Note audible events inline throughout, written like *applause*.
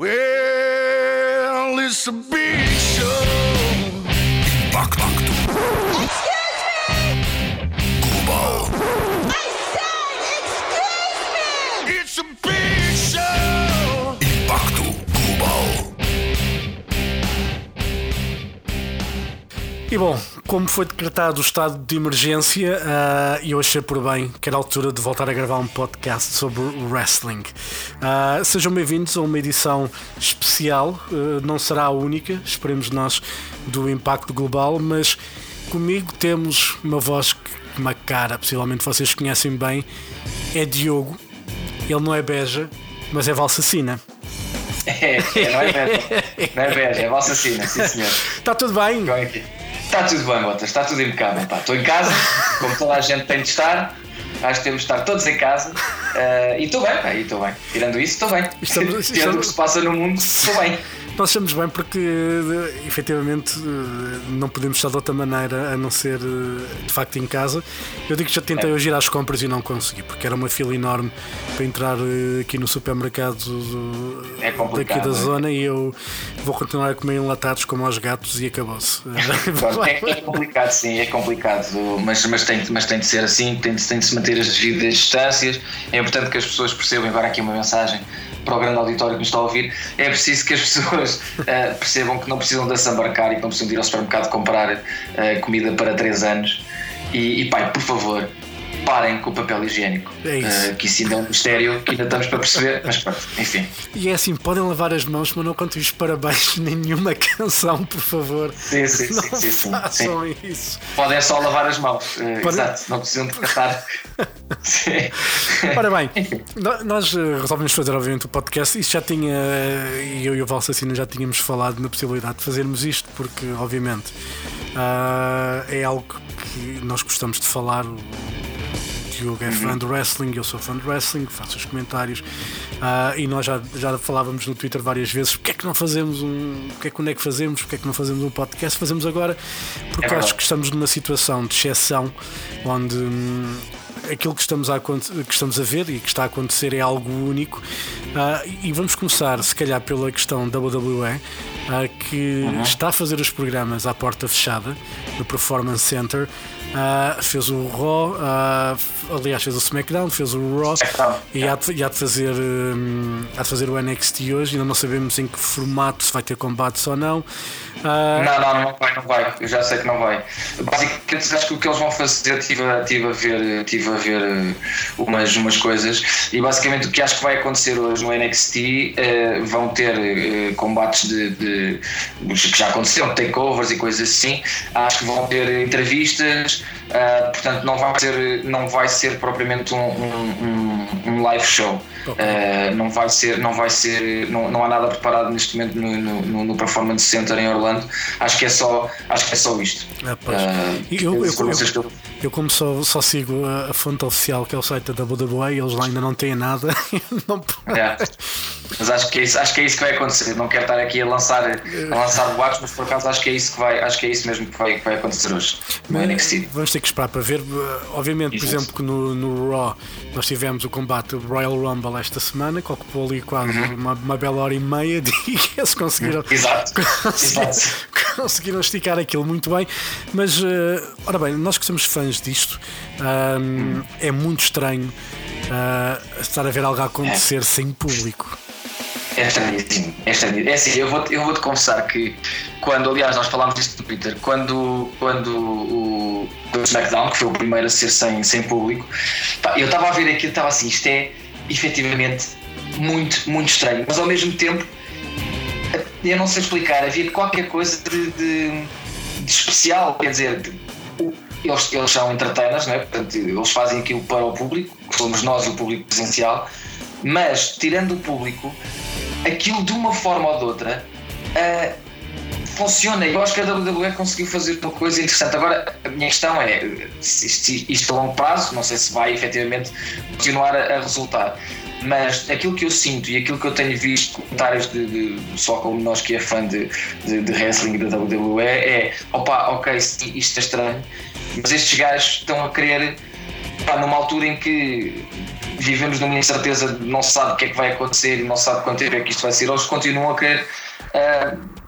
Well, it's a big show. Impacto. Global. It's a big show. Impacto Global. E bom, como foi decretado o estado de emergência, ah, eu achei por bem que era a altura de voltar a gravar um podcast sobre wrestling. Ah, sejam bem-vindos a uma edição especial, ah, não será a única, esperemos nós, do Impacto Global, mas comigo temos uma voz, que- uma cara, possivelmente vocês conhecem bem, é Diogo. Ele não é beja, mas é valsacina. *laughs* É, é, não é beja. Não é beja, é vossa sina, sim senhor. Está tudo bem? Que é? Está tudo bem, Botas, está tudo impecável. pá. Estou em casa, como toda a gente tem de estar. Acho que temos de estar todos em casa. eh, e estou bem, pá, e estou bem. Tirando isso, estou bem. Estamos- *laughs* Tirando estamos- o que se passa no mundo, estou bem. Nós estamos bem porque efetivamente eh, não podemos estar de outra maneira a não ser eh, de facto em casa. Eu digo que já tentei É. hoje ir às compras e não consegui, porque era uma fila enorme para entrar eh, aqui no supermercado do- É daqui da é. zona e eu vou continuar a comer enlatados como aos gatos e acabou-se. *laughs* *laughs* É, é complicado, sim, é complicado, mas, mas, tem, mas tem de ser assim, tem de, tem de se manter as devidas distâncias. É importante que as pessoas percebam, agora aqui uma mensagem para o grande auditório que nos está a ouvir, é preciso que as *laughs* pessoas eh, percebam que não precisam de se embarcar e que não precisam de ir ao supermercado comprar eh, comida para 3 anos. E, e pai, por favor, parem com o papel higiênico. É isso. Eh, que isso ainda é um mistério que ainda estamos para perceber, mas pronto, enfim. E é assim, podem lavar as mãos, mas não contem os parabéns *laughs* nenhuma canção, por favor. Sim, sim, não sim, sim, sim, façam isso. Podem só lavar as mãos, Podem- exato, não precisam de tratar. *laughs* Sim. Ora bem, *laughs* nós eh, resolvemos fazer obviamente o podcast. Isto já tinha, eu e o Valsacina já tínhamos falado na possibilidade de fazermos isto, porque obviamente ah, é algo que nós gostamos de falar. O Diogo é fã de wrestling, eu sou fã de wrestling, faço os comentários ah, e nós já, já falávamos no Twitter várias vezes porque é que não fazemos um. Porque é que quando é que fazemos? Porque é que não fazemos um podcast? Fazemos agora porque É acho que estamos numa situação de exceção onde hum, aquilo que estamos, a, que estamos a ver e que está a acontecer é algo único. Ah, e vamos começar, se calhar, pela questão da WWE, ah, que está a fazer os programas à porta fechada no Performance Center. Ah, fez o Raw, f- aliás, fez o SmackDown, fez o Raw e há de, e há de fazer, hum, há de fazer o NXT hoje. Ainda não sabemos em que formato, se vai ter combates ou não. Ah, Não, não, não vai, não vai. Eu já sei que não vai. Basicamente, acho que o que eles vão fazer, estive a, tive a ver, tive a ver eh, umas, umas coisas e basicamente o que acho que vai acontecer hoje no NXT eh, vão ter eh, combates de, de- que já aconteceram, takeovers e coisas assim. Acho que vão ter entrevistas, ah, portanto não vai ser, não vai ser propriamente um, um, um- live show. Uh, não vai ser, não vai ser, não, não há nada preparado neste momento no, no- no, Performance Center em Orlando. Acho que é só, acho que é só isto. Ah. Uh, Eu- eu- eu- Eu, como só, só sigo a, a fonte oficial que é o site da WWE, eles lá ainda não têm nada. *laughs* não, É. Mas acho que, é isso, acho que é isso que vai acontecer. Não quero estar aqui a lançar, a lançar boatos, mas por acaso acho que é isso que vai, acho que é isso mesmo que vai, que vai acontecer hoje. Mas. Vamos ter que esperar para ver. Uh, Obviamente, por exemplo, que no, no Raw nós tivemos o combate Royal Rumble esta semana, que ocupou ali quase uma, uma bela hora e meia *laughs* eles conseguiram. Uhum. Exato. *laughs* conseguiram, Exato. conseguiram esticar aquilo muito bem, mas uh, ora bem, nós que somos fãs disto, um, é muito estranho uh, estar a ver algo a acontecer sem público. É estranhíssimo, é estranhíssimo. É assim, eu vou-te eu vou -te confessar que quando, aliás, nós falámos disto no Twitter, quando, quando o, o SmackDown, que foi o primeiro a ser sem, sem público, eu estava a ver aquilo estava assim, isto é efetivamente muito, muito estranho, mas ao mesmo tempo eu não sei explicar, havia qualquer coisa de, de, de especial, quer dizer, de- eles, eles são entertainers, não é? Portanto, eles fazem aquilo para o público, somos nós o público presencial, mas tirando o público, aquilo de uma forma ou de outra ah, funciona. Eu acho que a WWE conseguiu fazer uma coisa interessante. Agora, a minha questão é: isto, isto a longo prazo, não sei se vai efetivamente continuar a, a resultar. Mas aquilo que eu sinto e aquilo que eu tenho visto comentários de, de só como nós que é fã de, de, de wrestling da WWE é opa, ok, isto é estranho, mas estes gajos estão a querer pá, numa altura em que vivemos numa incerteza não se sabe o que é que vai acontecer não se sabe quanto tempo é que isto vai ser, eles continuam a querer uh,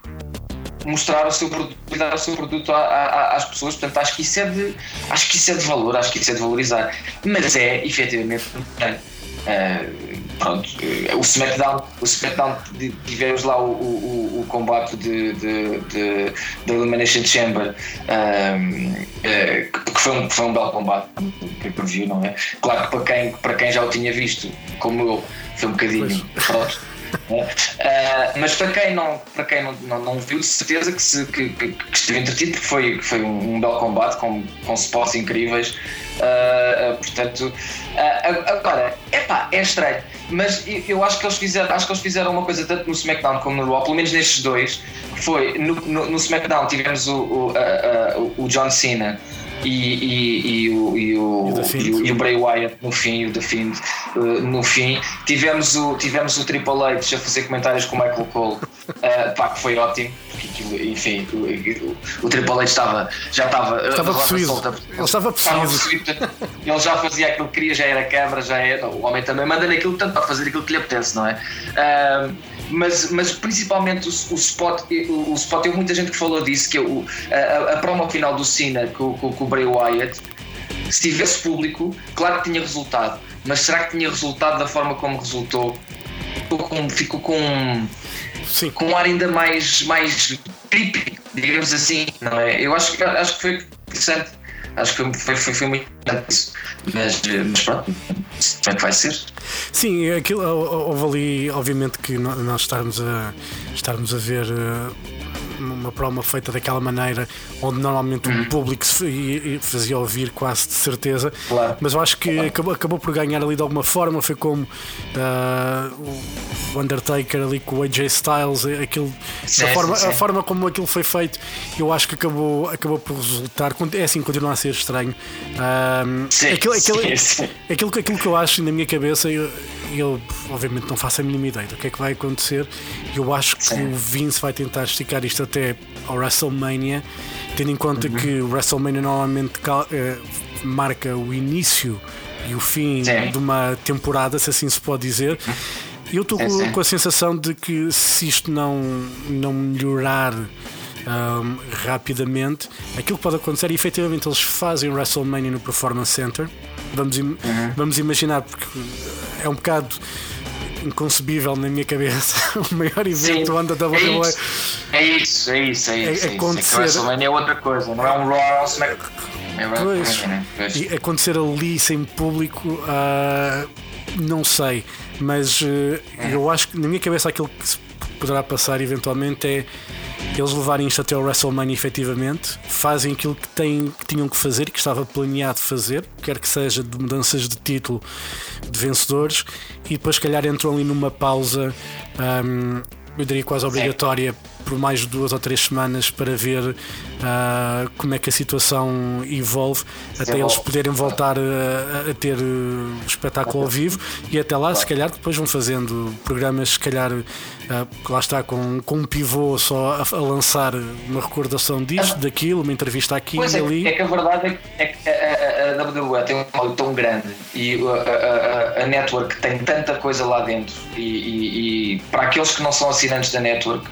mostrar o seu produto, dar o seu produto a, a, às pessoas, portanto acho que isso é de acho que isso é de valor, acho que isso é de valorizar, mas é efetivamente uh, pronto, o SmackDown, o SmackDown tivemos lá o, o, o combate de, de, de, de Elimination Chamber um, é, que foi um, foi um belo combate que per view, não é? Claro que para quem, para quem já o tinha visto, como eu, foi um bocadinho pronto. Uh, mas para quem não, para quem não, não, não viu, de certeza que, se, que, que, que esteve entretido, porque foi, foi um, um belo combate com, com spots incríveis. Uh, uh, portanto, agora, epá, é estranho mas eu acho que eles fizeram, acho que eles fizeram uma coisa tanto no SmackDown como no Raw, pelo menos nestes dois, foi no, no, no SmackDown tivemos o, o, o John Cena e, e, e, o, e, o, e, o, Bray Wyatt no fim, o The Fiend uh, no fim. Tivemos o, tivemos o Triple H a fazer comentários com o Michael Cole, uh, *laughs* pá, que foi ótimo, porque enfim, o, o, o Triple H estava, já estava, estava possuído. Solta, ele estava possuído. Ele já fazia aquilo que queria, já era câmara, já era. O homem também manda naquilo tanto para fazer aquilo que lhe apetece, não é? Uh, mas, mas principalmente o, o, spot, o, o spot, tem muita gente que falou disso, que é a, a promo final do Cena com, com, com o Bray Wyatt, se tivesse público, claro que tinha resultado, mas será que tinha resultado da forma como resultou? Ficou com, ficou com, Sim. com um ar ainda mais, mais creepy, digamos assim, não é? Eu acho, acho que foi interessante. Acho que foi, foi, foi muito isso. Mas, mas pronto, como é que vai ser? Sim, aquilo, houve ali, obviamente, que nós estarmos a, estarmos a ver uh, uma promo feita daquela maneira, onde normalmente uhum. o público se fazia ouvir quase de certeza, claro. mas eu acho que acabou, acabou por ganhar ali de alguma forma. Foi como uh, o Undertaker ali com o AJ Styles, aquilo, sim, a, forma, sim, a forma como aquilo foi feito, eu acho que acabou, acabou por resultar. É assim, continua a ser estranho. Uh, aquilo, aquilo, aquilo, aquilo que eu acho na minha cabeça. Eu, eu obviamente não faço a mínima ideia do que é que vai acontecer. Eu acho que o Vince vai tentar esticar isto até ao WrestleMania, tendo em conta uhum. que o WrestleMania normalmente uh, marca o início e o fim Sim. de uma temporada, se assim se pode dizer. Eu estou com, com, a sensação de que se isto não, não melhorar um, rapidamente, aquilo que pode acontecer é efetivamente eles fazem o WrestleMania no Performance Center. Vamos, im uhum. vamos imaginar, porque é um bocado inconcebível na minha cabeça *laughs* o maior evento onde a WWE. É isso, é isso, é isso. É, é acontecer... WrestleMania é outra coisa, não é um Raw, é um SmackDown. É pois, né? e acontecer ali sem público, uh, não sei, mas uh, é. eu acho que na minha cabeça aquilo que se poderá passar eventualmente é eles levarem isto até ao WrestleMania efetivamente, fazem aquilo que, têm, que tinham que fazer e que estava planeado fazer, quer que seja de mudanças de título de vencedores, e depois, se calhar, entram ali numa pausa. Um, eu diria quase obrigatória por mais duas ou três semanas para ver uh, como é que a situação evolve até eles poderem voltar a, a ter uh, espetáculo ao vivo e até lá se calhar depois vão fazendo programas se calhar uh, lá está com, com um pivô só a, a lançar uma recordação disto, daquilo, uma entrevista aqui pois e é, ali. É que a verdade é que a, a, WWE tem um molho tão grande e a, a, a, network tem tanta coisa lá dentro e, e, e para aqueles que não são assinantes da network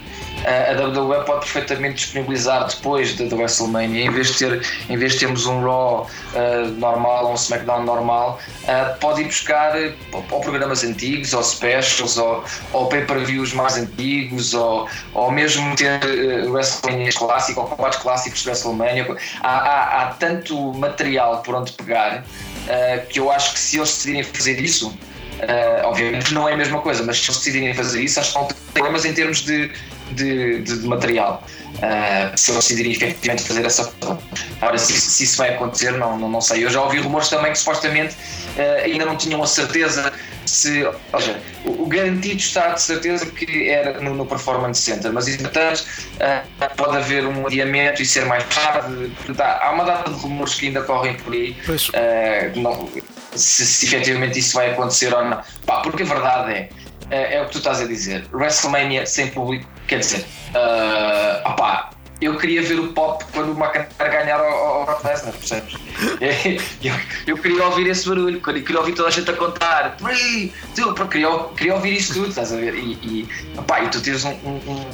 a WWE pode perfeitamente disponibilizar depois da WrestleMania, em vez de ter, em vez de termos um Raw uh, normal ou um SmackDown normal, uh, pode ir buscar uh, ou programas antigos, ou specials, ou, ou pay-per-views mais antigos, ou, ou mesmo ter uh, WrestleMania clássico ou combates clássicos de WrestleMania. Há, há, há tanto material por onde pegar que eu acho que se eles decidirem fazer isso, obviamente não é a mesma coisa, mas se eles decidirem fazer isso, acho que não tem problemas em termos de, de, de, de material. Uh, se eles decidirem efetivamente fazer essa. Agora, se, se, isso vai acontecer, não, não, não, sei. Eu já ouvi rumores também que supostamente uh, ainda não tinham a certeza se. Ou seja, o, garantido está de certeza que era no, no Performance Center, mas entretanto uh, pode haver um adiamento e ser mais tarde. Há, há uma data de rumores que ainda correm por aí. Não, se, se efetivamente isso vai acontecer ou não. Pá, porque a verdade é é, é, o que tu estás a dizer. WrestleMania sem público, quer dizer, uh, opá, eu queria ver o pop quando o McIntyre ganhar ao, ao Brock Lesnar, percebes? *laughs* Eu, eu queria ouvir esse barulho, eu queria ouvir toda a gente a contar, 3, 2, pá, queria, ouvir isso tudo, estás a ver? E, e, e tu tens um, um- um-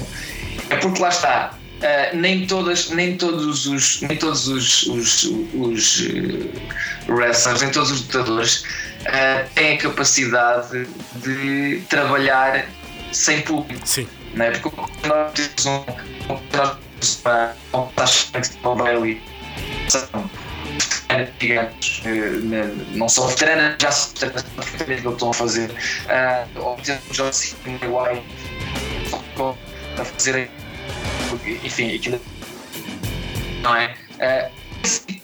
É porque lá está. ah, nem, todas, nem todos os nem todos os, os, os eh, wrestlers, nem todos os lutadores ah, têm a capacidade de trabalhar sem público Sim. Não é? Porque nós temos um. Nós temos uma. Uma taxa. São gigantes. eh, né, Não são veteranas, já são veteranas perfeitamente o que estão a fazer. Ah, Ou temos o John Cena e o a fazer. Enfim, aquilo. Não é? Sim,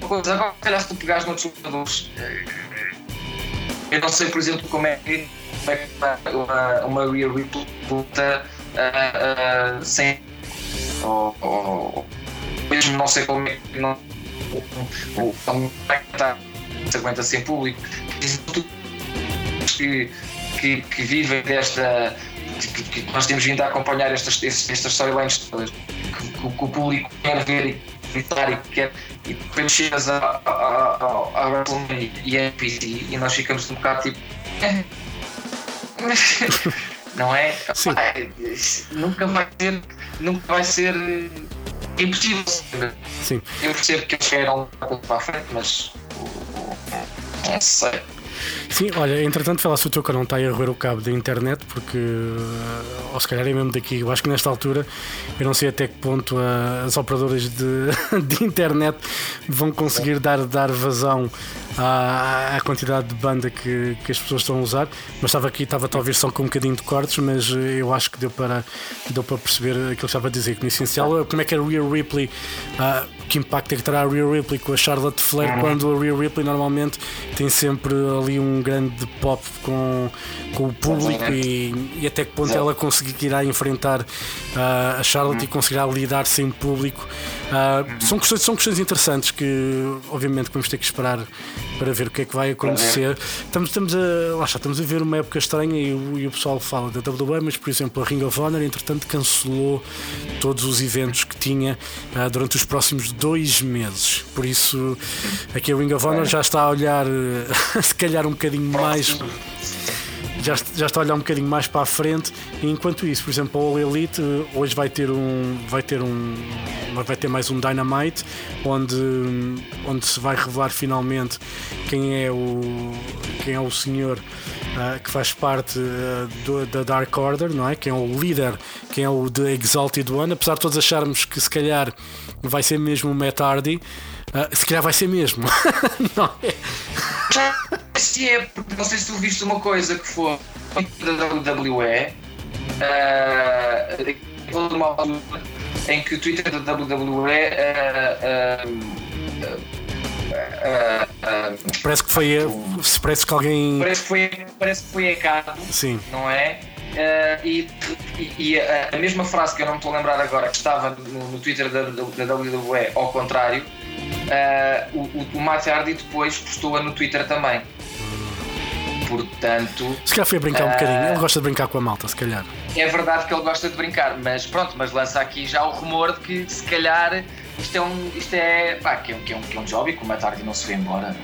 uma coisa, agora, se calhar, se tu pegares noutros lutadores. eh, Eu não sei, por exemplo, como é que é que uma, uma, Rhea Ripley luta ah, ah, sem. Ou, ou, mesmo não sei como é que não. O, o, como é que está, se aguenta sem público. Que, que, que vivem desta. Que, que nós temos vindo a acompanhar estas, estas storylines todas. Que, que o público quer ver e gritar e quer. E depois chegas a WrestleMania e a NPC e nós ficamos um bocado tipo. "Eh, *laughs* não é? Nunca vai ser, nunca vai ser eh, impossível. Sim. Eu percebo que eles um pouco para a frente, mas não sei. Sim, olha, entretanto, fala se o teu canal está a roer o cabo da internet, porque, eh, ou se calhar é mesmo daqui, eu acho que nesta altura, eu não sei até que ponto ah, as operadoras de, *laughs* de internet vão conseguir dar, dar vazão à, à quantidade de banda que, que as pessoas estão a usar, mas estava aqui, estava talvez só com um bocadinho de cortes, mas eh, eu acho que deu para, deu para perceber aquilo que estava a dizer, que no essencial, como é que a Rhea Ripley, ah, que impacto é que terá a Rhea Ripley com a Charlotte Flair, quando a Rhea Ripley normalmente tem sempre ali um grande pop com, com o público e, e até que ponto ela conseguirá enfrentar ah, a Charlotte e conseguirá lidar sem público. Ah, são, questões, são questões interessantes que, obviamente, vamos ter que esperar para ver o que é que vai acontecer. Estamos, estamos, a, lá está, estamos a ver uma época estranha e o, e o pessoal fala da WWE, mas, por exemplo, a Ring of Honor, entretanto, cancelou todos os eventos que tinha ah, durante os próximos dois meses. Por isso, aqui a Ring of Honor já está a olhar, *laughs* se calhar, um bocadinho mais já, já está a olhar um bocadinho mais para a frente. E enquanto isso, por exemplo, a All Elite eh, hoje vai ter um vai ter um vai ter mais um Dynamite onde onde se vai revelar finalmente quem é o quem é o senhor ah, que faz parte ah, do- da Dark Order, não é? Quem é o líder, quem é o The Exalted One, apesar de todos acharmos que se calhar vai ser mesmo o Matt Hardy, ah, se calhar vai ser mesmo, *laughs* não é? Se é, porque não sei se tu viste uma coisa que foi da WWE, houve uma altura em que o Twitter da WWE ah, ah, Parece que foi, parece que alguém, parece, que foi, parece que foi hackado, sim. não é? Ah, e e- e a, a mesma frase que eu não me estou a lembrar agora, que estava no, no Twitter da, da WWE, ao contrário, ah, o, o, Hardy depois postou-a no Twitter também. Portanto, Se calhar foi a brincar um bocadinho. Ele gosta de brincar com a malta, se calhar. é verdade que ele gosta de brincar, mas pronto, mas lança aqui já o rumor de que se calhar isto é um. Isto é. pá, que é um, que é um, que é um job e que o Matt Hardy não se foi embora.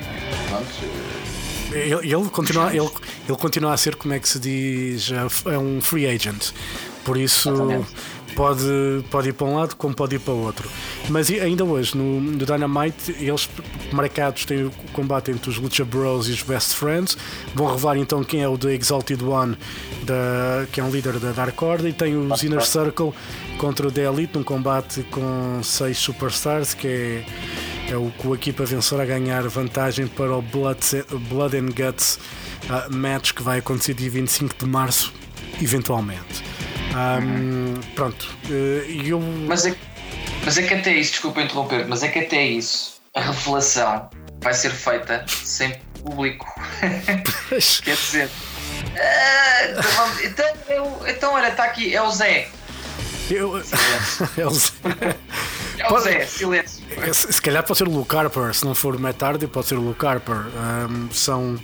Pronto. eh, Ele, ele continua, ele, ele continua a ser, como é que se diz, é um free agent. Por isso Exatamente. Pode, pode ir para um lado como pode ir para o outro. Mas ainda hoje, no, no Dynamite, eles marcados têm o combate entre os Lucha Bros e os Best Friends. Vão revelar então quem é o The Exalted One, da, que é um líder da Dark Order, e tem os Inner Circle contra o The Elite, num combate com seis superstars, que é é o que a equipa vencedora a ganhar vantagem para o Blood, Blood and Guts ah, match que vai acontecer dia 25 de março, eventualmente. Ahm, pronto, eh, e eu. Mas é, mas é que até isso, desculpa interromper, mas é que até isso, a revelação vai ser feita sem público. *laughs* Quer dizer. ah, então, vamos- então, eu- então, olha, está aqui, é o Zé. eu- Eles- *laughs* É o Zé, silêncio. É, Se se calhar pode ser o Luke Harper, se não for o Matt Hardy, pode ser o Luke Harper. Ahm, são,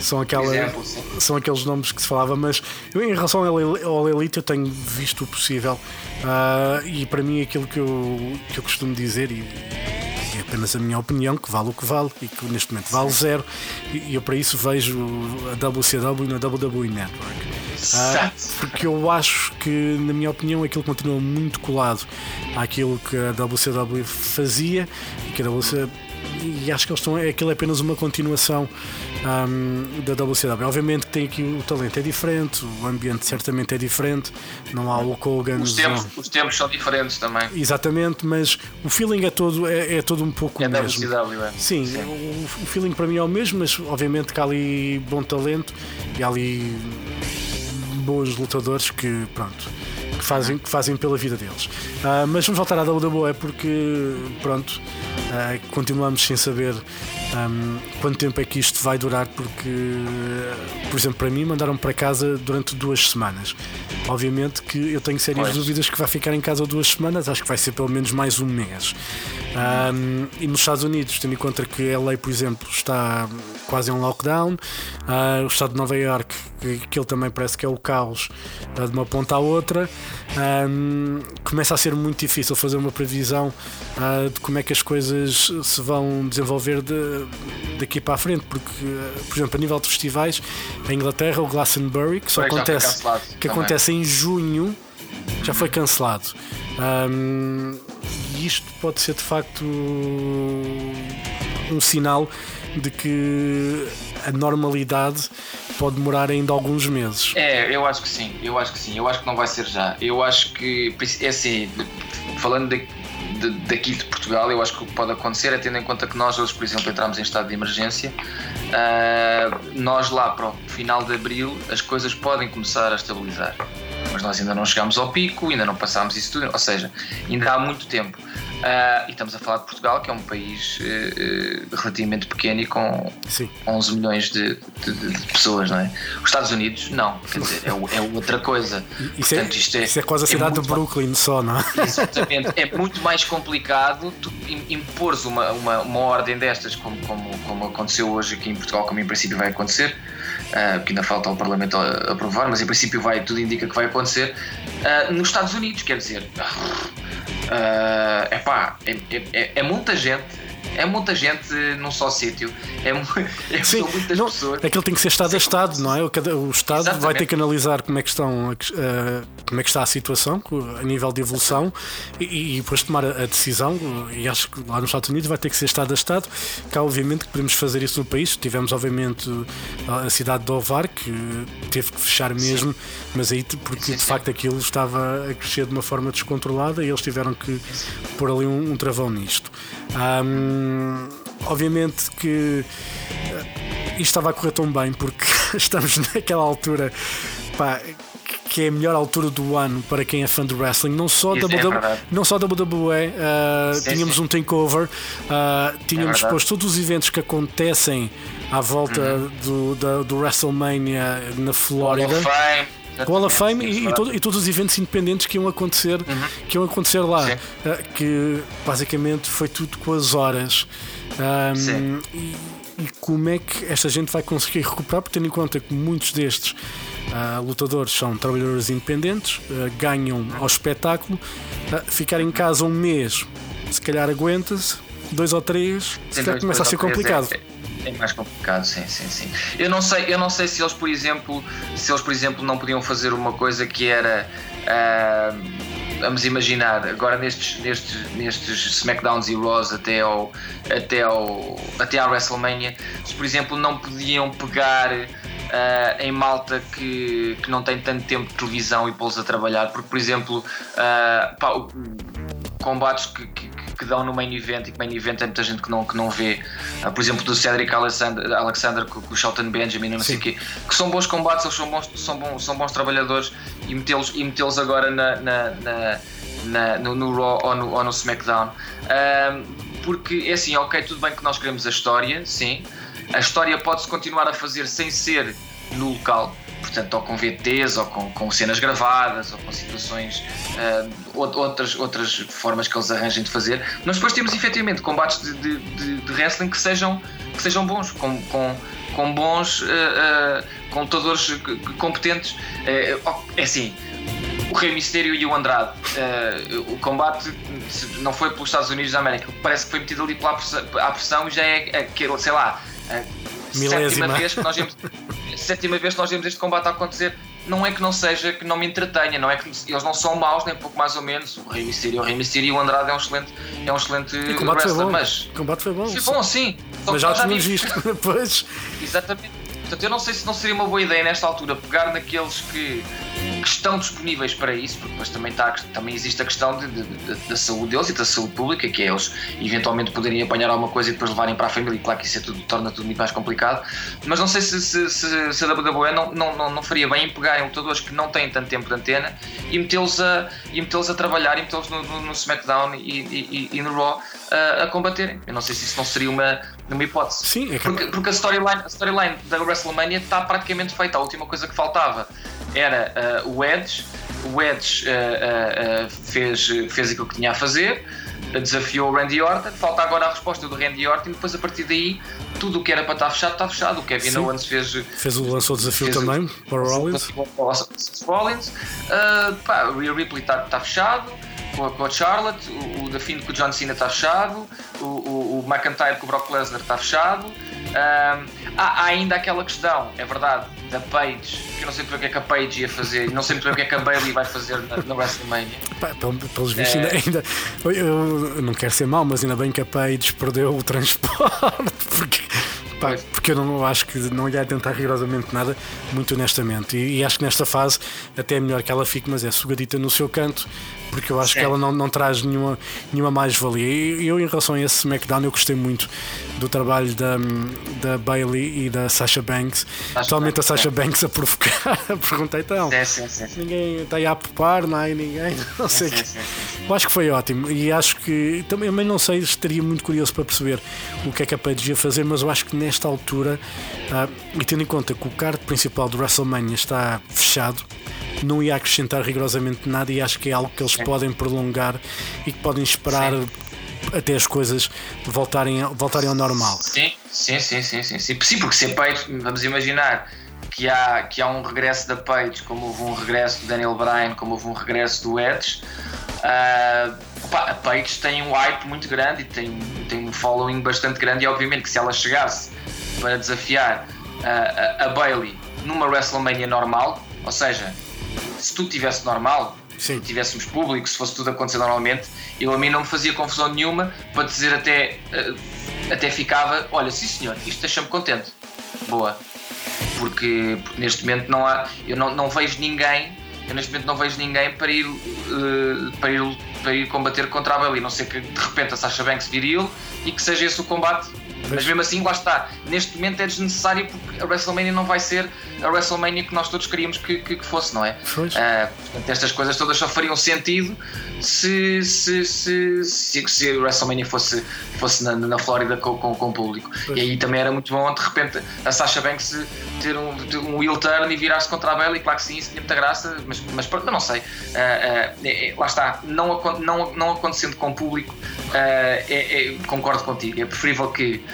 são, aquela, Exemplo, são aqueles nomes que se falava, mas eu, em relação ao Elite eu tenho visto o possível Ah, e para mim aquilo que eu, que eu costumo dizer e é apenas a minha opinião, que vale o que vale e que neste momento vale zero e eu para isso vejo a WCW na WWE Network. Ah, porque eu acho que, na minha opinião, aquilo continua muito colado àquilo que a WCW fazia e que a WCW. E acho que eles estão. Aquilo é apenas uma continuação ahm, da WCW. Obviamente que tem aqui o talento é diferente, o ambiente certamente é diferente, não há o Hogan. Os tempos, os tempos são diferentes também. Exatamente, mas o feeling é todo, é, é todo um pouco É o mesmo. WCW, é. Sim, O, o feeling para mim é o mesmo, mas obviamente que há ali bom talento e há ali bons lutadores que, pronto, que fazem, que fazem pela vida deles. Ah, mas vamos voltar à WWE porque, pronto, ah, continuamos sem saber ahm, quanto tempo é que isto vai durar, porque, por exemplo, para mim mandaram para casa durante duas semanas. Obviamente que eu tenho sérias Pois. dúvidas que vai ficar em casa duas semanas, acho que vai ser pelo menos mais um mês. Ahm, e nos Estados Unidos, tendo em conta que a lei, por exemplo, está quase em lockdown, ah, o estado de Nova York, que, ele também parece que é o caos ah, de uma ponta à outra, ahm, começa a ser muito difícil fazer uma previsão ah, de como é que as coisas se vão desenvolver de- daqui para a frente, porque, ah, por exemplo, a nível de festivais, a Inglaterra, o Glastonbury, que só foi acontece, que também. acontece em junho, já foi cancelado. Ahm, e isto pode ser de facto um sinal de que a normalidade pode demorar ainda alguns meses. É, eu acho que sim, eu acho que sim, eu acho que não vai ser já. Eu acho que, é assim, falando de- de- daqui de Portugal, eu acho que o que pode acontecer é tendo em conta que nós por exemplo, entramos em estado de emergência, ah, nós lá para o final de abril as coisas podem começar a estabilizar. Mas nós ainda não chegámos ao pico, ainda não passámos isso tudo, ou seja, ainda há muito tempo. Ah, e estamos a falar de Portugal, que é um país eh, relativamente pequeno e com Sim. 11 milhões de, de- de- pessoas, não é? Os Estados Unidos, não, quer dizer, é, é outra coisa. Isso é, Portanto, isto isso é quase a cidade de Brooklyn só, não é? mais- Exatamente, é muito mais complicado tu im- impores uma, uma, uma ordem destas, como, como, como aconteceu hoje aqui em Portugal, como em princípio vai acontecer, ah, porque ainda falta ao Parlamento aprovar, mas em princípio vai, tudo indica que vai acontecer, ah, nos Estados Unidos, quer dizer, ah, epá, é, é, é, é muita gente. É muita gente num só sítio. É, *laughs* é, Sim, muitas não, pessoas. aquilo tem que ser Estado a Estado, não é? O, o Estado vai Exatamente. ter que analisar como é que, estão, eh, como é que está a situação a nível de evolução e, e depois tomar a, a decisão. E acho que lá nos Estados Unidos vai ter que ser Estado a Estado. Cá, obviamente, que podemos fazer isso no país. Tivemos, obviamente, a cidade de Ovar, que teve que fechar mesmo, mas aí porque Sim, de sim. facto aquilo estava a crescer de uma forma descontrolada e eles tiveram que pôr ali um, um travão nisto. Ahm, obviamente que isto estava a correr tão bem porque *laughs* estamos naquela altura pá, que é a melhor altura do ano para quem é fã de wrestling, não só Isso da é WWE, verdade. não só WWE, uh, Sim, tínhamos sim. um takeover, uh, tínhamos depois todos os eventos que acontecem à volta Uhum. do, da- do WrestleMania na Flórida. Fame. Hall of Fame Exatamente, e, e, todo- e todos os eventos independentes que iam acontecer, que iam acontecer lá. Uhum. Uh, que basicamente foi tudo com as horas. Um, e, e como é que esta gente vai conseguir recuperar, porque tendo em conta que muitos destes uh, lutadores são trabalhadores independentes, uh, ganham ao espetáculo, uh, ficar em casa um mês, se calhar aguenta-se, dois ou três, se calhar começa a ser três complicado. É, é mais complicado, sim, sim, sim. Eu não sei, eu não sei se eles, por exemplo, se eles, por exemplo, não podiam fazer uma coisa que era ah, vamos imaginar, agora nestes, nestes, nestes SmackDowns e Raws até ao, até ao até à WrestleMania, se por exemplo não podiam pegar ah, em malta que, que não tem tanto tempo de televisão e pô-los a trabalhar, porque por exemplo ah, pá, combates que, que, que dão no main event e que main event tem muita gente que não, que não vê, Ah, por exemplo do Cedric Alexander, Alexander com, o Shelton Benjamin, não sei o quê, que são bons combates, eles são bons, são bons, são bons trabalhadores e metê-los e metê-los agora na, na, na- na- no, no Raw ou no, ou no SmackDown. Porque é assim, ok, tudo bem que nós queremos a história, sim. A história pode-se continuar a fazer sem ser no local. Portanto, ou com VTs, ou com, com cenas gravadas, ou com situações, uh, outras, outras formas que eles arranjem de fazer. Mas depois temos efetivamente combates de, de, de, de wrestling que sejam, que sejam bons, com, com, com bons uh, uh, com lutadores competentes. é assim, o Rei Mistério e o Andrade. o combate não foi pelos Estados Unidos da América, parece que foi metido ali pela pressão e já é aquele, sei lá. Sétima vez que nós vemos, sétima vez que nós vemos este combate a acontecer não é que não seja que não me entretenha, não é que eles não são maus, nem pouco mais ou menos. O Rei Mysterio, o Rei Mysterio e o Andrade é um excelente, é um excelente o combate wrestler, foi bom. mas o combate foi bom. Foi bom, sim. Mas já tínhamos visto *laughs* depois. Exatamente. Portanto, eu não sei se não seria uma boa ideia nesta altura pegar naqueles que, que estão disponíveis para isso, porque depois também, está, também existe a questão de, de, de, da saúde deles e da saúde pública, que é eles eventualmente poderem apanhar alguma coisa e depois levarem para a família, e claro que isso é tudo, torna tudo muito mais complicado. Mas não sei se, se, se, se a WWE não, não, não, não, faria bem em pegarem lutadores que não têm tanto tempo de antena e metê-los a, e metê a trabalhar e metê-los no, no, no, SmackDown e, e, e, no Raw a, a, combaterem. Eu não sei se isso não seria uma, uma hipótese. Sim, é que... porque, porque a storyline, a storyline da WrestleMania está praticamente feita. A última coisa que faltava era uh, o Edge. O Edge uh, uh, fez, fez aquilo que tinha a fazer, desafiou o Randy Orton. Falta agora a resposta do Randy Orton. E depois, a partir daí, tudo o que era para estar fechado está fechado. O Kevin Sim. Owens fez. Fez o lançou o desafio também para o Rollins. Rollins. Uh, pá, o Ripley está tá fechado com a, com a Charlotte, o, o da com o John Cena está fechado, o, o, o McIntyre com o Brock Lesnar está fechado. Um, há, ainda aquela questão, é verdade, da Paige, que eu não sei muito bem o que é que a Paige ia fazer, não sei muito bem o que é que a Bailey vai fazer na, na WrestleMania. Pelos vistos, é... ainda, ainda eu, não quero ser mau, mas ainda bem que a Paige perdeu o transporte, *laughs* porque Pá, porque eu não acho que não lhe tentar rigorosamente nada, muito honestamente. E, e, acho que nesta fase até é melhor que ela fique, mas é sugadita no seu canto, porque eu acho Sim. que ela não, não traz nenhuma, nenhuma mais-valia. E eu, em relação a esse SmackDown, eu gostei muito do trabalho da, da Bailey e da Sasha Banks. Totalmente a Sasha Banks a provocar. *laughs* Perguntei então. Sim, sim, ninguém está aí a popar, não há ninguém. *laughs* Não sei. Eu acho que foi ótimo. E acho que também não sei, estaria muito curioso para perceber o que é que a Paige ia fazer, mas eu acho que nesta altura, uh, e tendo em conta que o card principal do WrestleMania está fechado, não ia acrescentar rigorosamente nada e acho que é algo que eles podem prolongar e que podem esperar sim. até as coisas voltarem, voltarem ao normal. Sim, sim, sim, sim, sim, sim. sim porque se a Page, vamos imaginar que há, que há um regresso da Page, como houve um regresso do Daniel Bryan, como houve um regresso do Edge. Uh, opa, a Page tem um hype muito grande e tem, tem um following bastante grande e obviamente que se ela chegasse para desafiar uh, a, a Bailey numa WrestleMania normal, ou seja, se tudo tivesse normal, Sim. se tivéssemos público, se fosse tudo acontecer normalmente, eu a mim não me fazia confusão nenhuma para dizer até, uh, até ficava, olha, sim senhor, isto deixa-me contente. Boa. Porque, porque, neste momento não há, eu não, não vejo ninguém, eu neste momento não vejo ninguém para ir, uh, para ir, para ir combater contra a Bailey, não sei que de repente a Sasha Banks viril e que seja esse o combate mas mesmo assim, lá está. Neste momento é desnecessário porque a WrestleMania não vai ser a WrestleMania que nós todos queríamos que, que, que fosse, não é? Uh, portanto, estas coisas todas só fariam sentido se, se, se, se, se a WrestleMania fosse, fosse na, na Flórida com, com, com o público. Pois. E aí também era muito bom, de repente, a Sasha Banks ter um, ter um heel turn e virar-se contra a Bella, e claro que sim, isso tinha muita graça, mas, mas pronto, não sei. Uh, uh, lá está, não, não, não acontecendo com o público, é, é, concordo contigo. É preferível que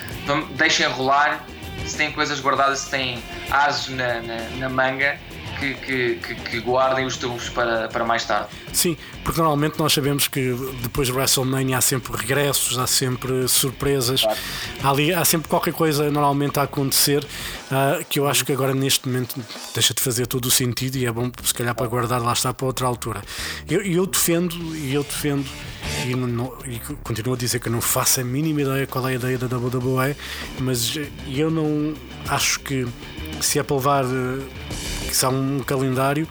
deixem rolar se têm coisas guardadas, se têm asos na, na, na manga, que, que, que, guardem os trunfos para, para mais tarde. Sim, porque normalmente nós sabemos que depois do WrestleMania há sempre regressos, há sempre surpresas, claro. há, ali, há sempre qualquer coisa normalmente a acontecer uh, que eu acho que agora neste momento deixa de fazer todo o sentido e é bom se calhar para guardar lá está para outra altura. Eu, eu defendo e eu defendo e, não, e continuo a dizer que eu não faço a mínima ideia qual é a ideia da WWE, mas eu não acho que se é para levar que são um calendário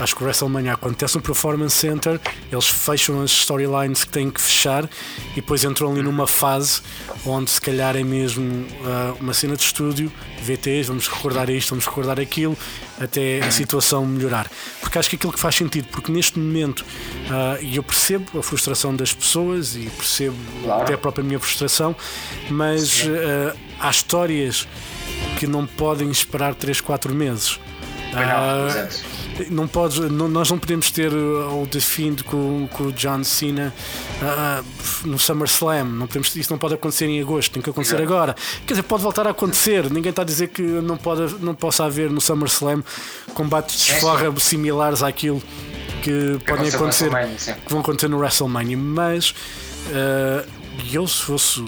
acho que o WrestleMania acontece no Performance Center, eles fecham as storylines que têm que fechar e depois entram ali numa fase onde se calhar é mesmo uh, uma cena de estúdio, VTs, vamos recordar isto, vamos recordar aquilo, até a situação melhorar. Porque acho que aquilo que faz sentido, porque neste momento, uh, e eu percebo a frustração das pessoas e percebo claro. até a própria minha frustração, mas uh, há histórias que não podem esperar 3, 4 meses Ah, não podes, não- nós não podemos ter uh, o The Fiend com, com o John Cena ah, no SummerSlam. Não podemos, isso não pode acontecer em agosto, tem que acontecer Exato. agora. Quer dizer, pode voltar a acontecer. Ninguém está a dizer que não, pode, não possa haver no SummerSlam combates de esforra similares àquilo que podem aconteceu no acontecer, que vão acontecer no WrestleMania. Mas ah, eu, se fosse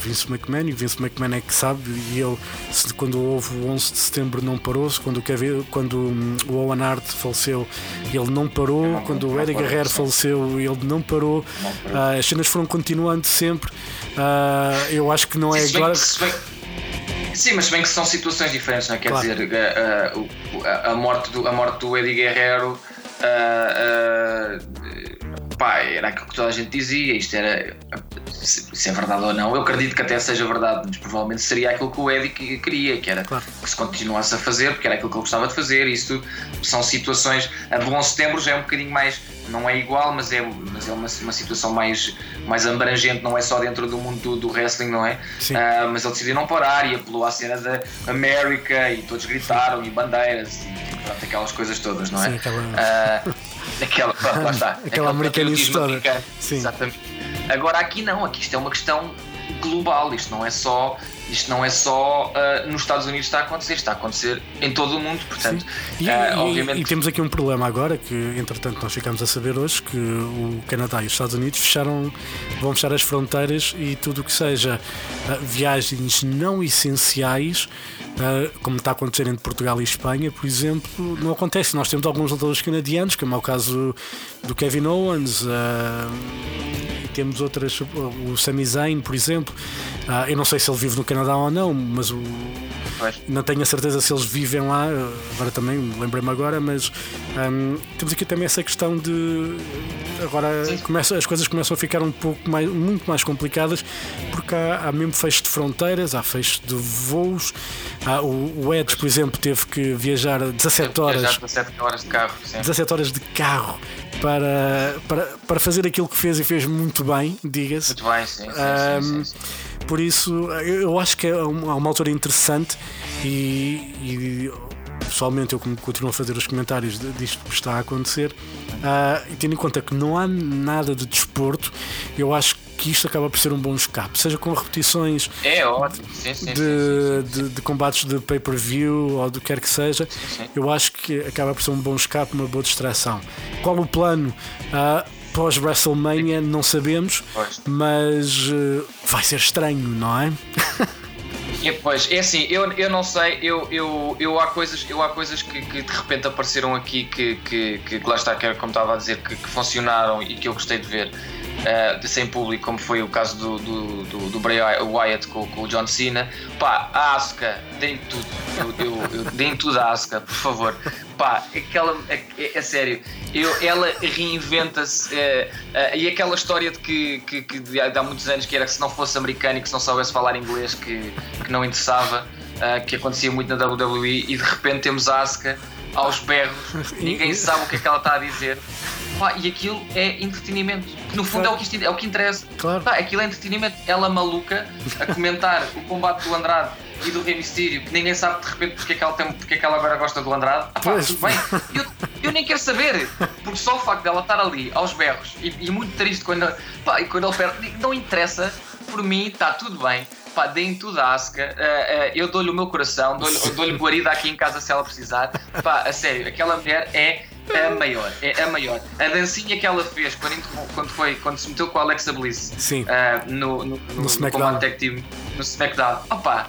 Vince McMahon, e o Vince McMahon é que sabe, e ele, se, quando houve o 11 de setembro, não parou. -se, quando o, Kevin, quando o Owen Hart faleceu, ele não parou. Não, quando não o Eddie Guerrero faleceu, ele não parou. Não parou. Ah, as cenas foram continuando sempre. Ah, eu acho que não é agora. bem- Sim, mas se bem que são situações diferentes, não é? Quer Claro. dizer, a, a- o- a- a morte do, a morte do Eddie Guerrero. ah, ah, pá, era aquilo que toda a gente dizia, isto era. Se, se é verdade ou não, eu acredito que até seja verdade, mas provavelmente seria aquilo que o Eddie que- queria, que era Claro. que se continuasse a fazer, porque era aquilo que ele gostava de fazer. Isto são situações. A do 11 de setembro já é um bocadinho mais. Não é igual, mas é, mas é uma, uma situação mais, mais abrangente, não é só dentro do mundo do, do wrestling, não é? Ah, mas ele decidiu não parar e apelou à cena da América e todos gritaram e bandeiras e pronto, aquelas coisas todas, não é? Sim, aquela- Ah, *laughs* aquela, lá está. *laughs* Aquela patriotismo toda. americano. Sim. Exatamente. Agora aqui não, aqui isto é uma questão global, isto não é só, isto não é só ah, nos Estados Unidos está a acontecer, está a acontecer em todo o mundo, portanto, E, ah, e- obviamente e temos aqui um problema agora que, entretanto, nós ficamos a saber hoje que o Canadá e os Estados Unidos fecharam, vão fechar as fronteiras e tudo o que seja ah, viagens não essenciais, como está a acontecer entre Portugal e Espanha, por exemplo, não acontece. Nós temos alguns lutadores canadianos, como é o caso do Kevin Owens. temos outras, o Sami Zayn, por exemplo. Eu não sei se ele vive no Canadá ou não, mas o, Pois. não tenho a certeza se eles vivem lá, agora também, lembrei-me agora, mas hum, temos aqui também essa questão de agora Sim. começa, as coisas começam a ficar um pouco mais, muito mais complicadas porque há, há mesmo fecho de fronteiras, há fecho de voos. Há, o, o Edge, por exemplo, teve que viajar 17 horas Já 17 horas de carro, sim. 17 horas de carro para, para, para fazer aquilo que fez e fez muito bem, diga-se. Muito bem, sim, sim, sim, sim, sim. Por isso, eu acho que é uma, uma altura interessante e, e, pessoalmente eu como continuo a fazer os comentários disto que está a acontecer e tendo em conta que não há nada de desporto, eu acho que isto acaba por ser um bom escape, seja com repetições É ótimo, sim, sim, de, sim. de, de combates de pay-per-view ou do que quer que seja, eu acho que acaba por ser um bom escape, uma boa distração. Qual o plano ah, pós-WrestleMania? Não sabemos, Pois. mas eh, vai ser estranho, não é? E, pois, é assim, eu, eu não sei, eu, eu, eu há coisas, eu há coisas que, que de repente apareceram aqui que, que, que lá está, que como estava a dizer, que, que funcionaram e que eu gostei de ver de sem público, como foi o caso do, do, do, do Bray Wyatt com, com o John Cena. Pá, a Asuka, deem tudo, eu, eu, eu, deem tudo a Asuka, por favor. Pá, aquela, é, é- é sério, eu, ela reinventa-se eh, eh, e aquela história de que, que, que há muitos anos que era que se não fosse americano e que se não soubesse falar inglês que, que não interessava, eh, que acontecia muito na WWE e de repente temos a Asuka aos berros, ninguém sabe o que é que ela está a dizer. Pá, e aquilo é entretenimento, no fundo é o que, é o que interessa. Claro. Pá, aquilo é entretenimento. Ela maluca a comentar o combate do Andrade e do Mysterio, que ninguém sabe de repente porque é que ela, tem, porque é que ela agora gosta do Andrade. Ah, pá, tudo bem. Eu, eu nem quero saber, porque só o facto dela estar ali aos berros e, e muito triste quando, pá, e quando ele perde, não interessa, por mim está tudo bem. Pá, deem tudo a Asuka, Ah, ah, eu dou-lhe o meu coração, dou-lhe dou guarida aqui em casa se ela precisar. Pá, a sério, aquela mulher é a maior, é a maior. A dancinha que ela fez quando, quando, foi, quando se meteu com a Alexa Bliss Sim. ah, no, no, no, no SmackDown. team no SmackDown. Opa,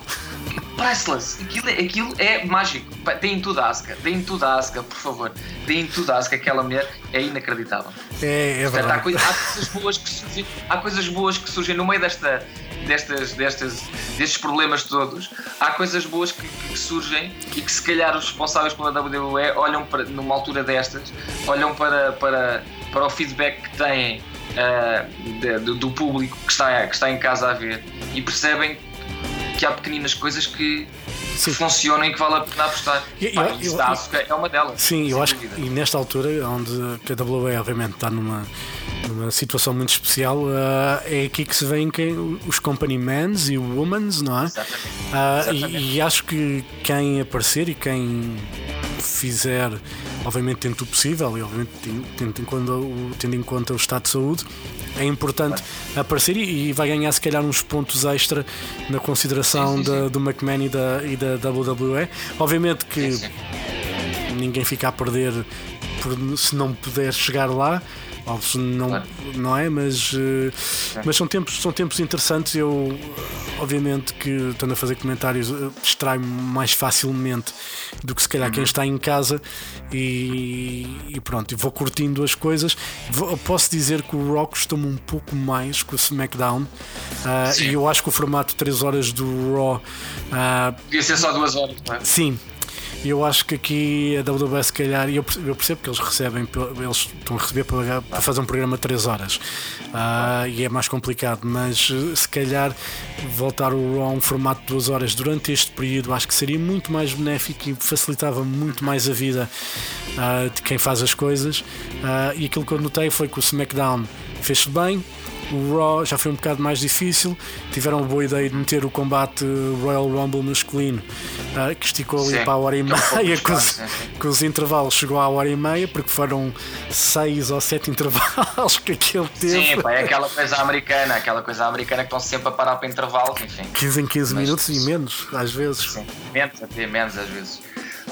priceless. Aquilo, é- aquilo é mágico. Deem tudo a Asuka, deem tudo a Asuka, por favor. Deem tudo a Asuka, aquela mulher é inacreditável. É, é Portanto, há, verdade. coi- há coisas boas que surgem, há coisas boas que surgem no meio desta, destas, destas, destes problemas todos. Há coisas boas que, que surgem e que se calhar os responsáveis pela WWE olham para, numa altura destas, olham para, para, para o feedback que têm ah, de- do, do público que está, que está em casa a ver e percebem que há pequeninas coisas que, que funcionam e que vale a pena apostar. Eu- Pá, eu- eu- é uma delas. Sim, eu acho que dúvida. e nesta altura, onde que a WWE obviamente está numa, numa situação muito especial, ah, é aqui que se vêem quem, os company mans e womans, não é? Exatamente. Ah, Exatamente. e, e acho que quem aparecer e quem fizer, obviamente tendo o possível e obviamente tendo em conta o, tendo em conta o estado de saúde, é importante aparecer e, e vai ganhar se calhar uns pontos extra na consideração Sim, sim, da- sim. do McMahon e da, e da WWE. Obviamente que. Ninguém fica a perder por, se não puder chegar lá. Se não, Claro. não é? Mas, eh, mas são, tempos, são tempos interessantes. Eu, obviamente, que estando a fazer comentários, eh, distraio-me mais facilmente do que se calhar Uhum. quem está em casa. E, e pronto, vou curtindo as coisas. Vou- posso dizer que o Raw costuma um pouco mais que o SmackDown. Sim. e eu acho que o formato 3 horas do Raw ah, Podia ser só duas horas, não é? Sim, eu acho que aqui a WWE se calhar, eu percebo, que eles recebem, eles estão a receber para, fazer um programa de 3 horas Ah, e é mais complicado, mas eh, se calhar voltar o Raw a um formato de 2 horas durante este período acho que seria muito mais benéfico e facilitava muito mais a vida ah, de quem faz as coisas. Ah, e aquilo que eu notei foi que o SmackDown fez bem. O Raw já foi um bocado mais difícil. Tiveram a boa ideia de meter o combate Royal Rumble masculino, ah, que esticou ali Sim, para a hora e meia, *laughs* com os, sim. com os intervalos chegou à hora e meia, porque foram seis ou sete intervalos que aquele teve. Sim, pá, é aquela coisa americana, aquela coisa americana que estão sempre a parar para intervalos, enfim. 15 em 15 Mas- minutos e menos, às vezes. Sim, menos, até menos às vezes.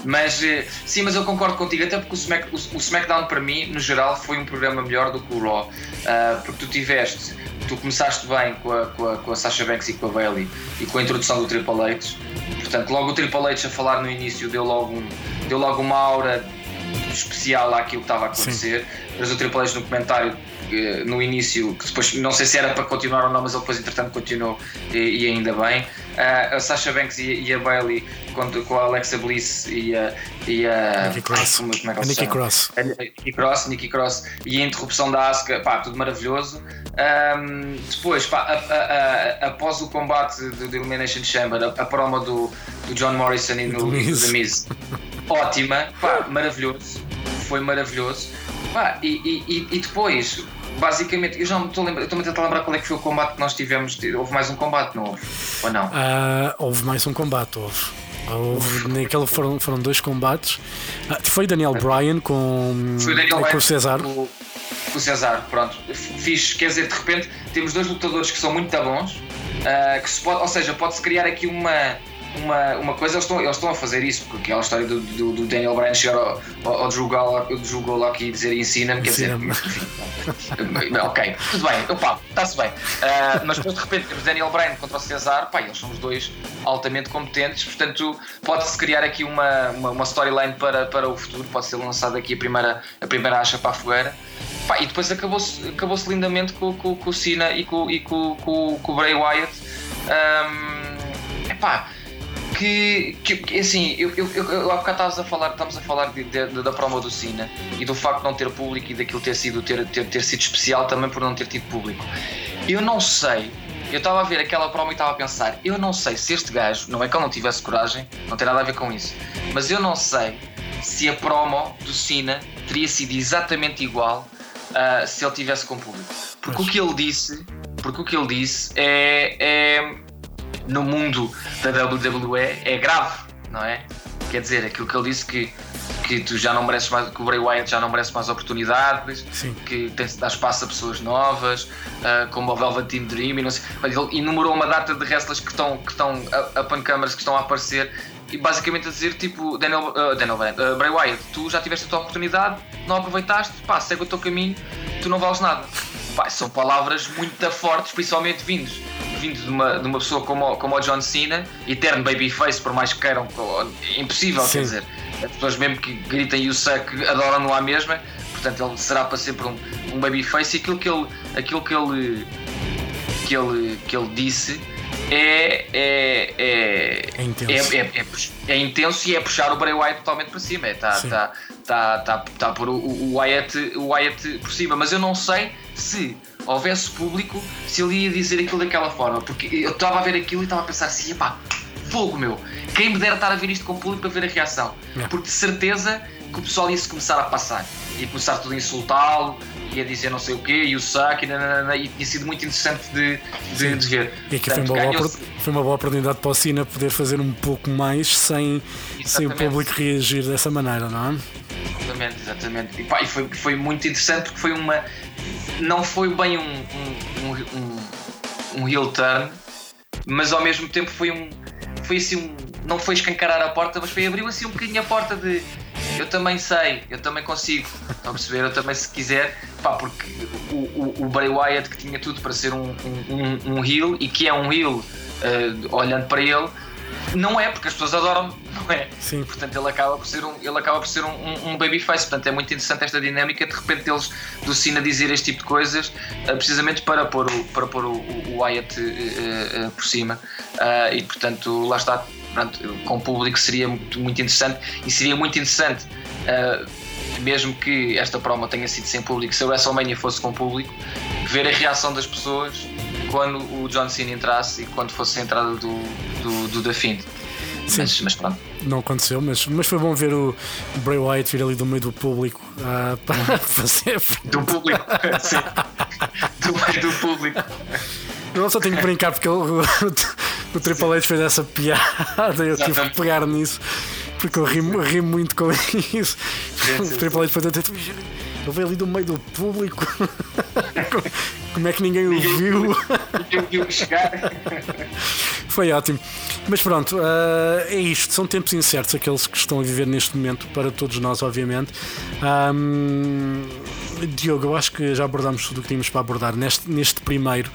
Mas eh, sim, mas eu concordo contigo, até porque o, Smack, o, o SmackDown para mim, no geral, foi um programa melhor do que o Raw. Ah, porque tu tiveste, tu começaste bem com a, com, a, com a Sasha Banks e com a Bailey e com a introdução do Triple H. Portanto, logo o Triple H a falar no início deu logo, um, deu logo uma aura especial àquilo que estava a acontecer. Mas o Triple H no comentário no início, que depois não sei se era para continuar ou não, mas ele depois entretanto continuou e, e ainda bem. Ah, a Sasha Banks e, e a Bailey com, com a Alexa Bliss e a. E a Nikki Cross. Como, como é que A Nikki? Cross. A Nikki Cross, Nikki Cross e a interrupção da Asuka, pá, tudo maravilhoso. Ahm, depois, pá, a- a- após o combate do, do Elimination Chamber, a, promo do, do John Morrison e Do Miz. The Miz, ótima, pá, maravilhoso, foi maravilhoso. Pá, e, e- e depois, basicamente, eu já me estou a lembrar, estou-me a tentar lembrar qual é que foi o combate que nós tivemos. Houve mais um combate, não houve? Ou não? Ah, houve mais um combate, houve. Houve, naquele foram, foram dois combates. Ah, foi Daniel Bryan com, Foi o Daniel com o Cesar. Com, com o Cesar, pronto. Fiz, quer dizer, de repente temos dois lutadores que são muito bons, ah, que se pode, ou seja, pode-se criar aqui uma, uma, uma coisa, eles estão, eles estão a fazer isso, porque aquela história do, do, do Daniel Bryan chegar ao, ao, ao Drew Gulak- e dizer ensina-me, quer dizer, ok, tudo bem, opa, está-se bem. Ah, mas depois de repente temos Daniel Bryan contra o Cesar, pá, eles são os dois altamente competentes, portanto pode-se criar aqui uma, uma, uma storyline para, para o futuro, pode ser lançada aqui a primeira, a primeira acha para a fogueira. Pá, e depois acabou-se acabou lindamente com, com, com o Cena e com, e com, com, com o Bray Wyatt. Ahm, epá, que, que, assim, eu, eu, eu, há bocado estávamos a falar, estamos a falar de, de- da promo do Cena e do facto de não ter público e daquilo ter sido, ter, ter, ter sido especial também por não ter tido público. Eu não sei, eu estava a ver aquela promo e estava a pensar, eu não sei se este gajo, não é que ele não tivesse coragem, não tem nada a ver com isso, mas eu não sei se a promo do Cena teria sido exatamente igual ah, se ele tivesse com público. Porque o que ele disse, porque o que ele disse é- é no mundo da WWE é grave, não é? Quer dizer, aquilo que ele disse que, que tu já não mereces mais, que o Bray Wyatt já não merece mais oportunidades, Sim. que tem de dar espaço a pessoas novas, ah, como o Velveteen Dream e não sei. Ele enumerou uma data de wrestlers que estão, que estão up and que estão a aparecer. E basicamente a dizer, tipo, Daniel, ah, Daniel ah, Bray Wyatt, tu já tiveste a tua oportunidade, não aproveitaste, pá, segue o teu caminho, tu não vales nada. Pá, são palavras muito fortes, principalmente vindos, vindo de uma, de uma pessoa como, o- como o John Cena, eterno babyface, por mais que queiram, é impossível, Sim. quer dizer, as pessoas mesmo que gritam e o suck adoram-no à mesma, portanto ele será para sempre um, um babyface e aquilo que ele, aquilo que ele, que ele, que ele disse é, é, é, É intenso. é, é, é é intenso e é puxar o Bray Wyatt totalmente para cima. Está Sim. tá, tá, tá, tá a pôr o, o, Wyatt, o Wyatt por cima. Mas eu não sei se houvesse público se ele ia dizer aquilo daquela forma. Porque eu estava a ver aquilo e estava a pensar assim: pá, fogo meu, quem me dera estar a ver isto com o público para ver a reação. Yeah. Porque de certeza que o pessoal ia se começar a passar. Ia começar tudo a insultá-lo, ia dizer não sei o quê, e o saco, e, nananana, e tinha sido muito interessante de, de, de ver. E aqui foi uma, boa, foi uma boa oportunidade para o Cina poder fazer um pouco mais sem, sem o público reagir dessa maneira, não é? Exatamente, exatamente. E, pá, e foi, foi muito interessante porque foi uma. Não foi bem um, um, um, um, um heel turn, mas ao mesmo tempo foi um. Foi assim um. Não foi escancarar a porta, mas foi abrir assim um bocadinho a porta de. Eu também sei, eu também consigo. Estão a perceber? Eu também, se quiser. Pá, porque o, o, o Bray Wyatt, que tinha tudo para ser um, um, um, um heel e que é um heel, eh, olhando para ele, não é, porque as pessoas adoram, não é? Sim. Portanto, ele acaba por ser um, ele acaba por ser um, um, um babyface. Portanto, é muito interessante esta dinâmica de repente eles do Cena dizer este tipo de coisas, eh, precisamente para pôr o, para pôr o, o Wyatt eh, eh, por cima. E portanto, lá está. Pronto, com o público seria muito, muito interessante e seria muito interessante. Mesmo que esta promo tenha sido sem público, se a WrestleMania fosse com público, ver a reação das pessoas quando o John Cena entrasse e quando fosse a entrada do, do, do The Fiend. Sim. Mas, mas pronto. Não aconteceu, mas, mas foi bom ver o Bray Wyatt vir ali do meio do público ah, *laughs* para fazer. Do público, *laughs* sim. Do meio do público. Eu só tenho que brincar porque o, *laughs* o Triple H fez essa piada eu tive que Exatamente. pegar nisso porque eu ri, ri muito com isso. O Triple H tanto. Ele veio ali do meio do público. *laughs* Como é que ninguém o viu? Eu vi chegar. Foi ótimo. Mas pronto, ah, é isto. São tempos incertos aqueles que estão a viver neste momento, para todos nós, obviamente. Ahm, Diogo, eu acho que já abordámos tudo o que tínhamos para abordar neste, neste primeiro.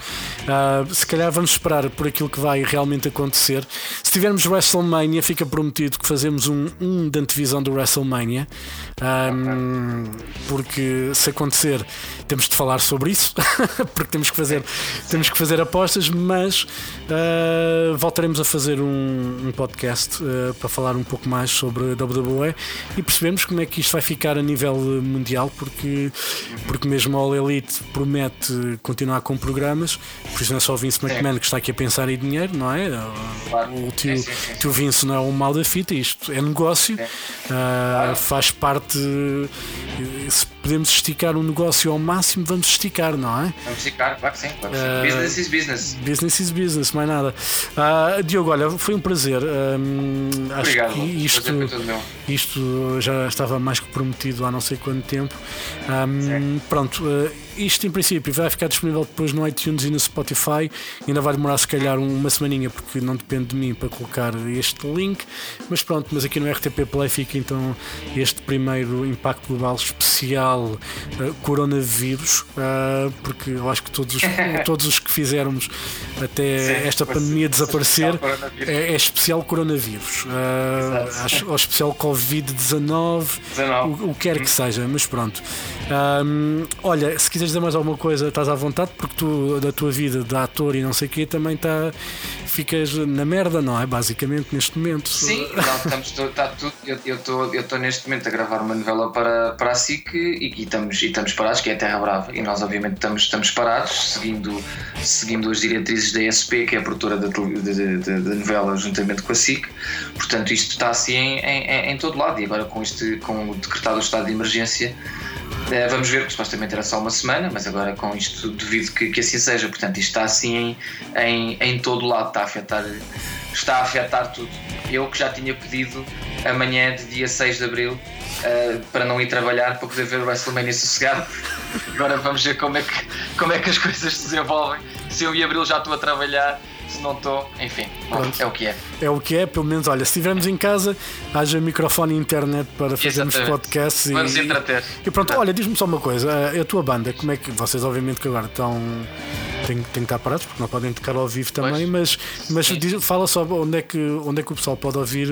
Ah, se calhar vamos esperar por aquilo que vai realmente acontecer. Se tivermos WrestleMania, fica prometido que fazemos um, um de antevisão do WrestleMania. Ahm, porque se acontecer, temos de falar sobre isso. *laughs* porque temos que fazer, temos que fazer apostas, mas ah, voltaremos a fazer um, um podcast ah, para falar um pouco mais sobre WWE e percebemos como é que isto vai ficar a nível mundial, porque, porque mesmo a All Elite promete continuar com programas, por isso não é só o Vince McMahon que está aqui a pensar em dinheiro, não é? O tio, Sim, sim, sim. tio Vince não é um mal da fita, isto é negócio, ah, faz parte. eh, Se podemos esticar um negócio ao máximo, vamos esticar, não é? Vamos ficar, claro que sim. Claro que sim. Eh, Business is business. Business is business, mais nada. Ah, Diogo, olha, foi um prazer. Acho Obrigado. que O isto, isto já estava mais que prometido há não sei quanto tempo. Hum, pronto, ah, isto em princípio vai ficar disponível depois no iTunes e no Spotify. Ainda vai demorar se calhar uma semaninha porque não depende de mim para colocar este link. Mas pronto, mas aqui no RTP Play fica então este primeiro impacto global especial ah, coronavírus, ah, porque eu acho que todos os, *laughs* todos os que fizermos até Sim, esta pandemia desaparecer especial é, é especial coronavírus, Exato. acho- ou especial Covid-19, 19. o, o que quer que seja, mas pronto. Ahm, olha, se quiseres dizer mais alguma coisa, estás à vontade, porque tu, da tua vida de ator e não sei o quê, também tá, ficas na merda, não é? Basicamente, neste momento. Sim, não, estamos, está tudo. Eu estou eu estou neste momento a gravar uma novela para, para a SIC e, e estamos, e estamos parados, que é a Terra Brava. E nós, obviamente, estamos, estamos parados, seguindo, seguindo as diretrizes da ESP, que é a produtora da, de, de, de novela, juntamente com a SIC. Portanto, isto está assim em, em, em todo lado. E agora, com, este, com o decretado estado de emergência. Eh, Vamos ver, porque supostamente era só uma semana, mas agora com isto duvido que, que assim seja. Portanto, isto está assim em, em, em todo lado, está a afetar está a afetar tudo. Eu que já tinha pedido amanhã de dia 6 de Abril eh, para não ir trabalhar para poder ver o WrestleMania sossegado. *laughs* Agora vamos ver como é, que, como é que as coisas se desenvolvem. Se eu em Abril já estou a trabalhar, se não estou, enfim, bom, é o que é. É o que é, pelo menos, olha, se estivermos em casa, haja microfone e internet para fazermos Exatamente. podcasts e, Vamos e, entreter. e pronto, olha, diz-me só uma coisa, a, a tua banda, como é que vocês obviamente que agora estão têm, têm que estar parados porque não podem tocar ao vivo também, Pois. mas, mas diz- fala só onde é, que, onde é que o pessoal pode ouvir,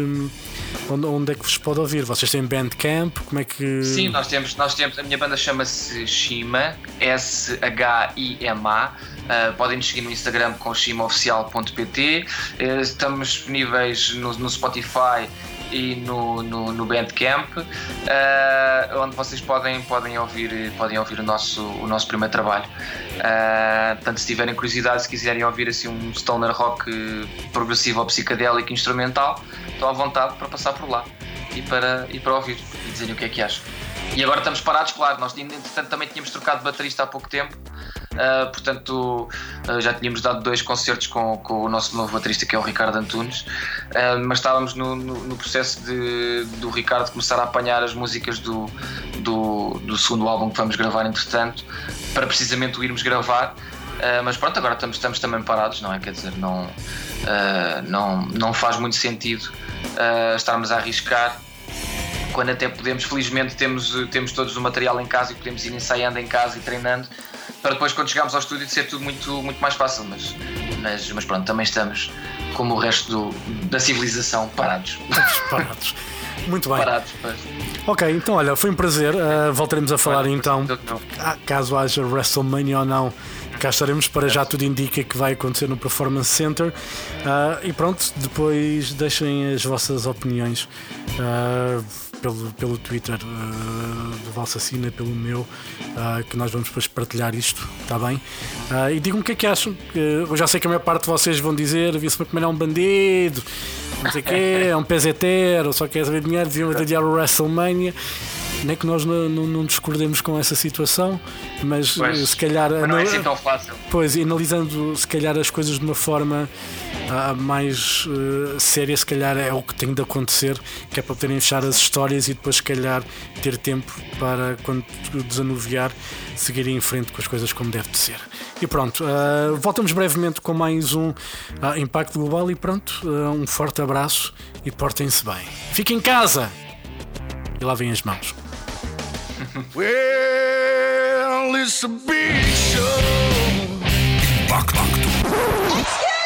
onde, onde é que vos pode ouvir? Vocês têm Bandcamp, como é que. Sim, nós temos, nós temos a minha banda chama-se Shima, S-H-I-M-A. Uh, podem nos seguir no Instagram com shimaoficial.pt. Uh, estamos disponíveis no, no Spotify e no, no, no Bandcamp, uh, onde vocês podem, podem, ouvir, podem ouvir o nosso, o nosso primeiro trabalho. Uh, portanto, se tiverem curiosidade, se quiserem ouvir assim, um stoner rock progressivo ou psicadélico instrumental, estão à vontade para passar por lá. e para, e para ouvir e dizerem o que é que acham. E agora estamos parados, claro, nós entretanto também tínhamos trocado de baterista há pouco tempo, uh, portanto uh, já tínhamos dado dois concertos com, com, o nosso novo baterista que é o Ricardo Antunes, uh, mas estávamos no, no, no, processo de, do Ricardo começar a apanhar as músicas do, do, do segundo álbum que vamos gravar entretanto, para precisamente o irmos gravar. Uh, mas pronto, agora estamos, estamos também parados, não é? Quer dizer, não, uh, não, não faz muito sentido uh, estarmos a arriscar quando até podemos, felizmente temos, temos todos o material em casa e podemos ir ensaiando em casa e treinando para depois quando chegarmos ao estúdio ser tudo muito, muito mais fácil, mas, mas, mas pronto, também estamos como o resto do, da civilização parados. *laughs* parados. Muito bem. Parados. Ok, então olha, foi um prazer. Uh, voltaremos a falar então, caso haja WrestleMania ou não. Cá estaremos para já tudo indica que vai acontecer no Performance Center. Uh, e pronto, depois deixem as vossas opiniões. Uh, pelo, pelo Twitter uh, do Valsacina, pelo meu, uh, que nós vamos depois partilhar isto, está bem? Uh, e digam-me o que é que acham. eu já sei que a maior parte de vocês vão dizer: vi-se como é um bandido, não sei o quê, é um peseteiro, só quer saber dinheiro, deviam adiar o WrestleMania nem que nós não, não, não, discordemos com essa situação, mas pois, se calhar. Mas não é assim tão fácil. Pois, analisando se calhar as coisas de uma forma uh, mais uh, séria, se calhar é o que tem de acontecer, que é para poderem fechar as histórias e depois, se calhar, ter tempo para, quando desanuviar, seguir em frente com as coisas como deve de ser. E pronto, uh, voltamos brevemente com mais um Impacto Global e pronto, um forte abraço e portem-se bem. Fiquem em casa! E lavem as mãos. *laughs* well, it's a big show. Back, back to.